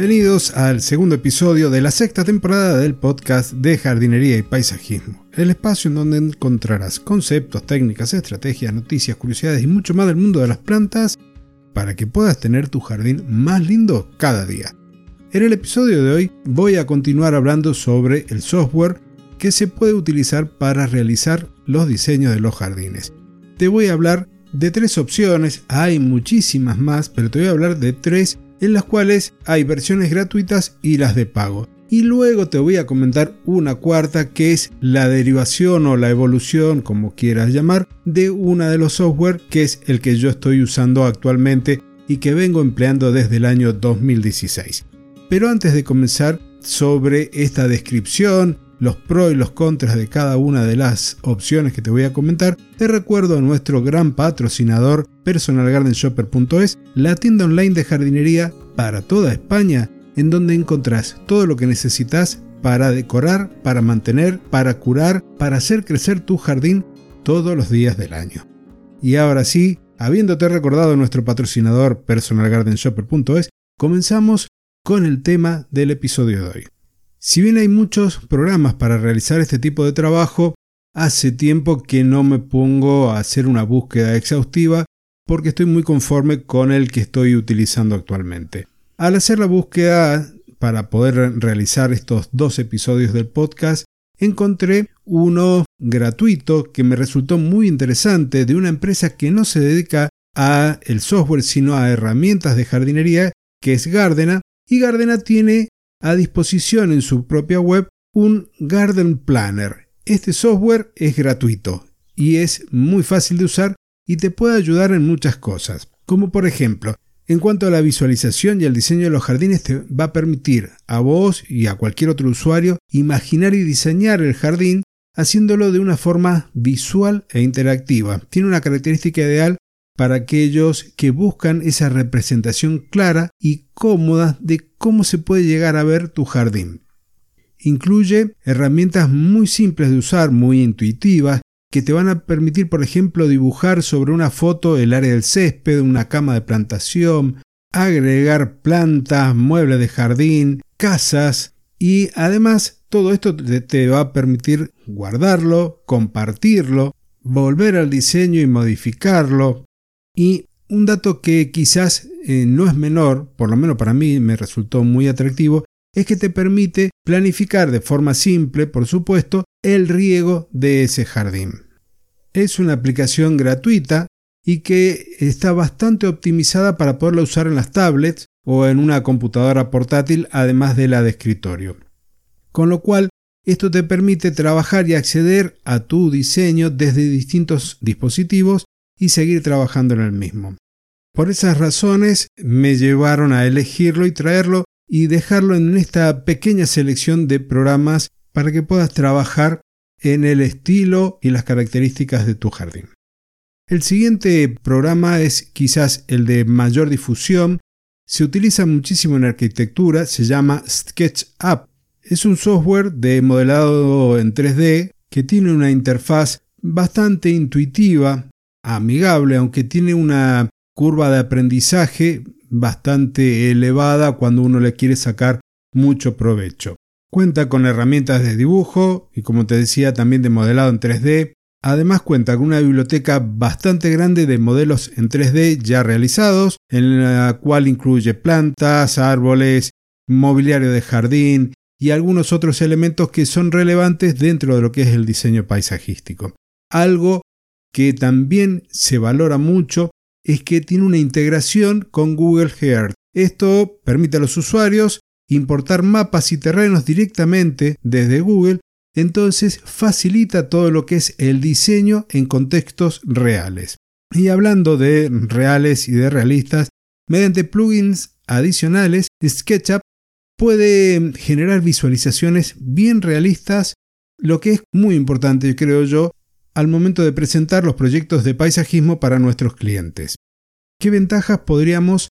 Bienvenidos al segundo episodio de la sexta temporada del podcast de jardinería y paisajismo, el espacio en donde encontrarás conceptos, técnicas, estrategias, noticias, curiosidades y mucho más del mundo de las plantas para que puedas tener tu jardín más lindo cada día. En el episodio de hoy voy a continuar hablando sobre el software que se puede utilizar para realizar los diseños de los jardines. Te voy a hablar de tres opciones, hay muchísimas más, pero te voy a hablar de tres en las cuales hay versiones gratuitas y las de pago. Y luego te voy a comentar una cuarta que es la derivación o la evolución, como quieras llamar, de una de los software que es el que yo estoy usando actualmente y que vengo empleando desde el año 2016. Pero antes de comenzar sobre esta descripción, los pros y los contras de cada una de las opciones que te voy a comentar, te recuerdo a nuestro gran patrocinador personalgardenshopper.es, la tienda online de jardinería para toda España, en donde encontrás todo lo que necesitas para decorar, para mantener, para curar, para hacer crecer tu jardín todos los días del año. Y ahora sí, habiéndote recordado nuestro patrocinador personalgardenshopper.es, comenzamos con el tema del episodio de hoy. Si bien hay muchos programas para realizar este tipo de trabajo, hace tiempo que no me pongo a hacer una búsqueda exhaustiva porque estoy muy conforme con el que estoy utilizando actualmente. Al hacer la búsqueda para poder realizar estos dos episodios del podcast, encontré uno gratuito que me resultó muy interesante de una empresa que no se dedica a el software sino a herramientas de jardinería que es Gardena y Gardena tiene a disposición en su propia web un Garden Planner. Este software es gratuito y es muy fácil de usar y te puede ayudar en muchas cosas, como por ejemplo, en cuanto a la visualización y el diseño de los jardines te va a permitir a vos y a cualquier otro usuario imaginar y diseñar el jardín haciéndolo de una forma visual e interactiva. Tiene una característica ideal para aquellos que buscan esa representación clara y cómoda de cómo se puede llegar a ver tu jardín. Incluye herramientas muy simples de usar, muy intuitivas, que te van a permitir, por ejemplo, dibujar sobre una foto el área del césped, una cama de plantación, agregar plantas, muebles de jardín, casas y además todo esto te va a permitir guardarlo, compartirlo, volver al diseño y modificarlo, y un dato que quizás eh, no es menor, por lo menos para mí me resultó muy atractivo, es que te permite planificar de forma simple, por supuesto, el riego de ese jardín. Es una aplicación gratuita y que está bastante optimizada para poderla usar en las tablets o en una computadora portátil, además de la de escritorio. Con lo cual, esto te permite trabajar y acceder a tu diseño desde distintos dispositivos y seguir trabajando en el mismo. Por esas razones me llevaron a elegirlo y traerlo y dejarlo en esta pequeña selección de programas para que puedas trabajar en el estilo y las características de tu jardín. El siguiente programa es quizás el de mayor difusión, se utiliza muchísimo en arquitectura, se llama SketchUp. Es un software de modelado en 3D que tiene una interfaz bastante intuitiva, amigable, aunque tiene una curva de aprendizaje bastante elevada cuando uno le quiere sacar mucho provecho. Cuenta con herramientas de dibujo y como te decía también de modelado en 3D. Además cuenta con una biblioteca bastante grande de modelos en 3D ya realizados, en la cual incluye plantas, árboles, mobiliario de jardín y algunos otros elementos que son relevantes dentro de lo que es el diseño paisajístico. Algo que también se valora mucho es que tiene una integración con Google Earth. Esto permite a los usuarios importar mapas y terrenos directamente desde Google, entonces facilita todo lo que es el diseño en contextos reales. Y hablando de reales y de realistas, mediante plugins adicionales, SketchUp puede generar visualizaciones bien realistas, lo que es muy importante, creo yo, al momento de presentar los proyectos de paisajismo para nuestros clientes. ¿Qué ventajas podríamos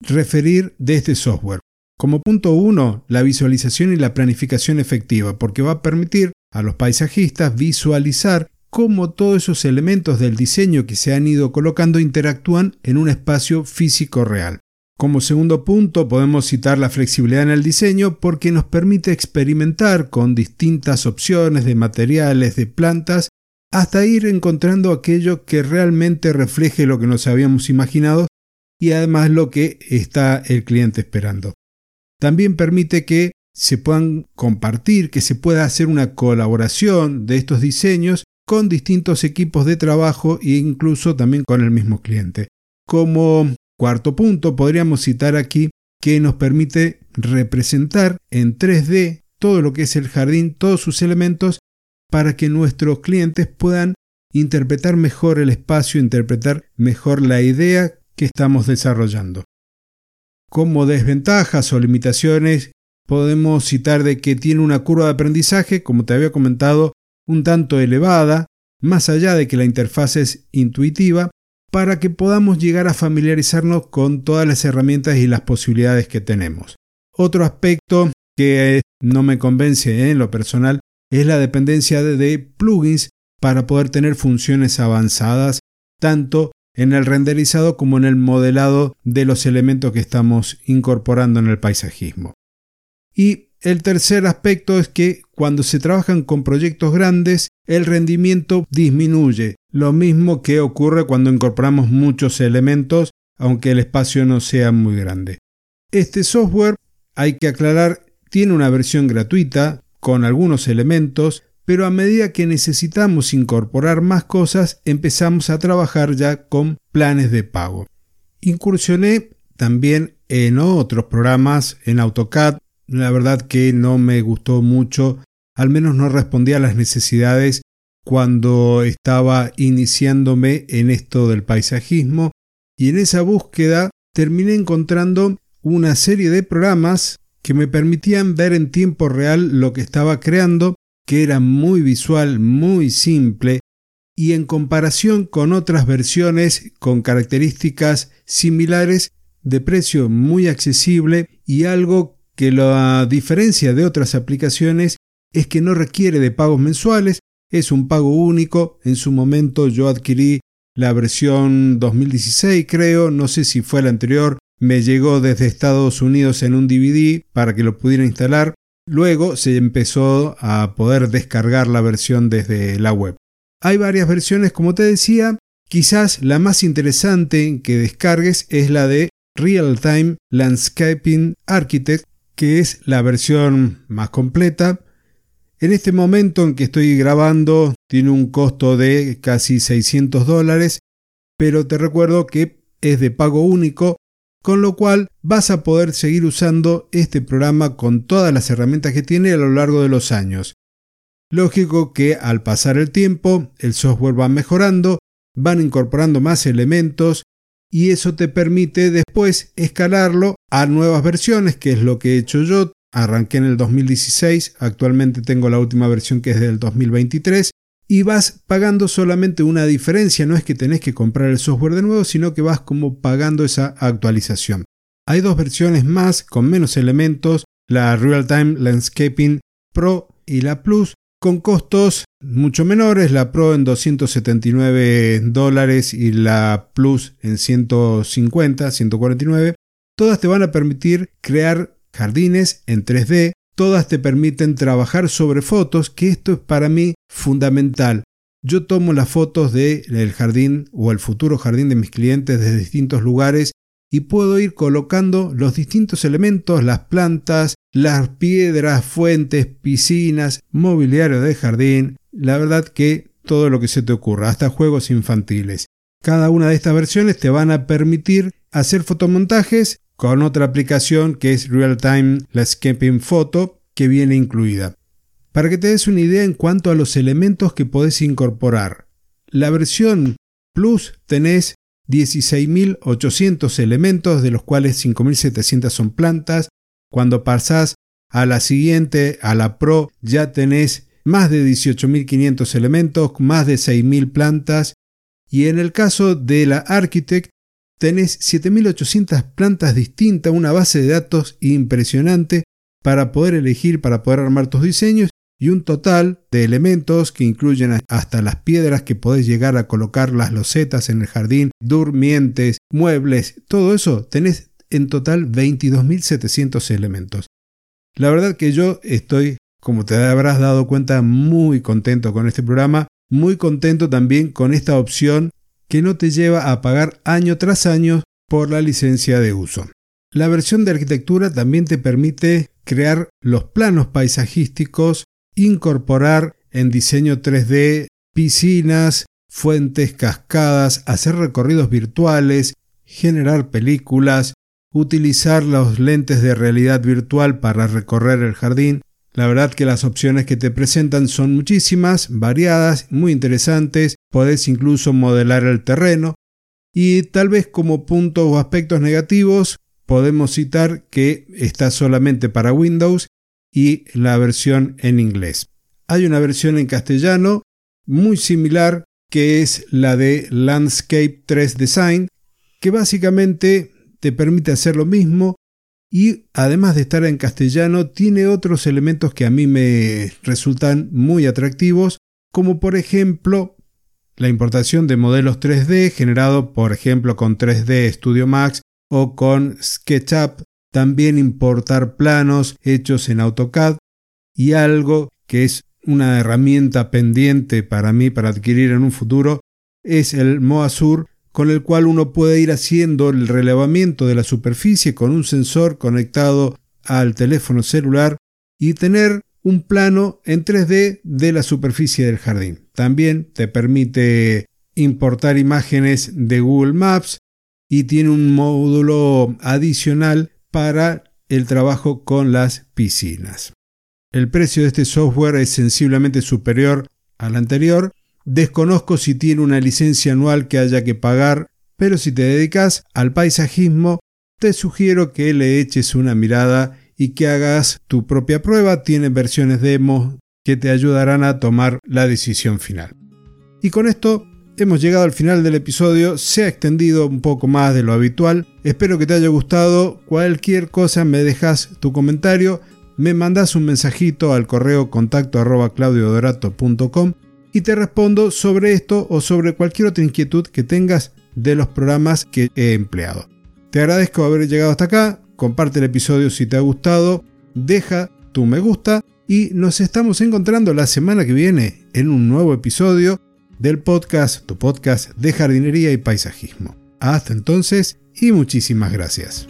referir de este software? Como punto 1, la visualización y la planificación efectiva, porque va a permitir a los paisajistas visualizar cómo todos esos elementos del diseño que se han ido colocando interactúan en un espacio físico real. Como segundo punto podemos citar la flexibilidad en el diseño porque nos permite experimentar con distintas opciones de materiales, de plantas, hasta ir encontrando aquello que realmente refleje lo que nos habíamos imaginado y además lo que está el cliente esperando. También permite que se puedan compartir, que se pueda hacer una colaboración de estos diseños con distintos equipos de trabajo e incluso también con el mismo cliente. Como Cuarto punto, podríamos citar aquí que nos permite representar en 3D todo lo que es el jardín, todos sus elementos, para que nuestros clientes puedan interpretar mejor el espacio, interpretar mejor la idea que estamos desarrollando. Como desventajas o limitaciones, podemos citar de que tiene una curva de aprendizaje, como te había comentado, un tanto elevada, más allá de que la interfaz es intuitiva, para que podamos llegar a familiarizarnos con todas las herramientas y las posibilidades que tenemos. Otro aspecto que no me convence en lo personal es la dependencia de plugins para poder tener funciones avanzadas tanto en el renderizado como en el modelado de los elementos que estamos incorporando en el paisajismo. Y el tercer aspecto es que cuando se trabajan con proyectos grandes, el rendimiento disminuye, lo mismo que ocurre cuando incorporamos muchos elementos, aunque el espacio no sea muy grande. Este software, hay que aclarar, tiene una versión gratuita con algunos elementos, pero a medida que necesitamos incorporar más cosas, empezamos a trabajar ya con planes de pago. Incursioné también en otros programas, en AutoCAD, la verdad que no me gustó mucho, al menos no respondía a las necesidades cuando estaba iniciándome en esto del paisajismo y en esa búsqueda terminé encontrando una serie de programas que me permitían ver en tiempo real lo que estaba creando, que era muy visual, muy simple, y en comparación con otras versiones con características similares, de precio muy accesible y algo que la diferencia de otras aplicaciones es que no requiere de pagos mensuales, es un pago único. En su momento yo adquirí la versión 2016 creo, no sé si fue la anterior, me llegó desde Estados Unidos en un DVD para que lo pudiera instalar. Luego se empezó a poder descargar la versión desde la web. Hay varias versiones, como te decía, quizás la más interesante que descargues es la de Real Time Landscaping Architect, que es la versión más completa. En este momento en que estoy grabando tiene un costo de casi 600 dólares, pero te recuerdo que es de pago único, con lo cual vas a poder seguir usando este programa con todas las herramientas que tiene a lo largo de los años. Lógico que al pasar el tiempo el software va mejorando, van incorporando más elementos y eso te permite después escalarlo a nuevas versiones, que es lo que he hecho yo. Arranqué en el 2016, actualmente tengo la última versión que es del 2023 y vas pagando solamente una diferencia, no es que tenés que comprar el software de nuevo, sino que vas como pagando esa actualización. Hay dos versiones más con menos elementos, la Real Time Landscaping Pro y la Plus, con costos mucho menores, la Pro en 279 dólares y la Plus en 150, 149. Todas te van a permitir crear jardines en 3D, todas te permiten trabajar sobre fotos, que esto es para mí fundamental. Yo tomo las fotos del jardín o el futuro jardín de mis clientes desde distintos lugares y puedo ir colocando los distintos elementos, las plantas, las piedras, fuentes, piscinas, mobiliario de jardín, la verdad que todo lo que se te ocurra, hasta juegos infantiles. Cada una de estas versiones te van a permitir hacer fotomontajes con otra aplicación que es Real Time Landscaping Photo que viene incluida. Para que te des una idea en cuanto a los elementos que podés incorporar, la versión Plus tenés 16.800 elementos, de los cuales 5.700 son plantas. Cuando pasás a la siguiente, a la Pro, ya tenés más de 18.500 elementos, más de 6.000 plantas. Y en el caso de la Architect, tenés 7.800 plantas distintas, una base de datos impresionante para poder elegir, para poder armar tus diseños y un total de elementos que incluyen hasta las piedras que podés llegar a colocar las losetas en el jardín, durmientes, muebles, todo eso tenés en total 22.700 elementos. La verdad que yo estoy, como te habrás dado cuenta, muy contento con este programa, muy contento también con esta opción que no te lleva a pagar año tras año por la licencia de uso. La versión de arquitectura también te permite crear los planos paisajísticos, incorporar en diseño 3D piscinas, fuentes, cascadas, hacer recorridos virtuales, generar películas, utilizar los lentes de realidad virtual para recorrer el jardín. La verdad que las opciones que te presentan son muchísimas, variadas, muy interesantes. Podés incluso modelar el terreno. Y tal vez como puntos o aspectos negativos, podemos citar que está solamente para Windows y la versión en inglés. Hay una versión en castellano muy similar que es la de Landscape 3 Design, que básicamente te permite hacer lo mismo y además de estar en castellano tiene otros elementos que a mí me resultan muy atractivos, como por ejemplo la importación de modelos 3D generado por ejemplo con 3D Studio Max o con SketchUp, también importar planos hechos en AutoCAD. Y algo que es una herramienta pendiente para mí para adquirir en un futuro es el Moasur con el cual uno puede ir haciendo el relevamiento de la superficie con un sensor conectado al teléfono celular y tener un plano en 3D de la superficie del jardín. También te permite importar imágenes de Google Maps y tiene un módulo adicional para el trabajo con las piscinas. El precio de este software es sensiblemente superior al anterior. Desconozco si tiene una licencia anual que haya que pagar, pero si te dedicas al paisajismo, te sugiero que le eches una mirada y que hagas tu propia prueba. Tiene versiones demo que te ayudarán a tomar la decisión final. Y con esto hemos llegado al final del episodio. Se ha extendido un poco más de lo habitual. Espero que te haya gustado. Cualquier cosa me dejas tu comentario me mandas un mensajito al correo contacto arroba claudiodorato.com y te respondo sobre esto o sobre cualquier otra inquietud que tengas de los programas que he empleado. Te agradezco haber llegado hasta acá, comparte el episodio si te ha gustado, deja tu me gusta y nos estamos encontrando la semana que viene en un nuevo episodio del podcast, tu podcast de jardinería y paisajismo. Hasta entonces y muchísimas gracias.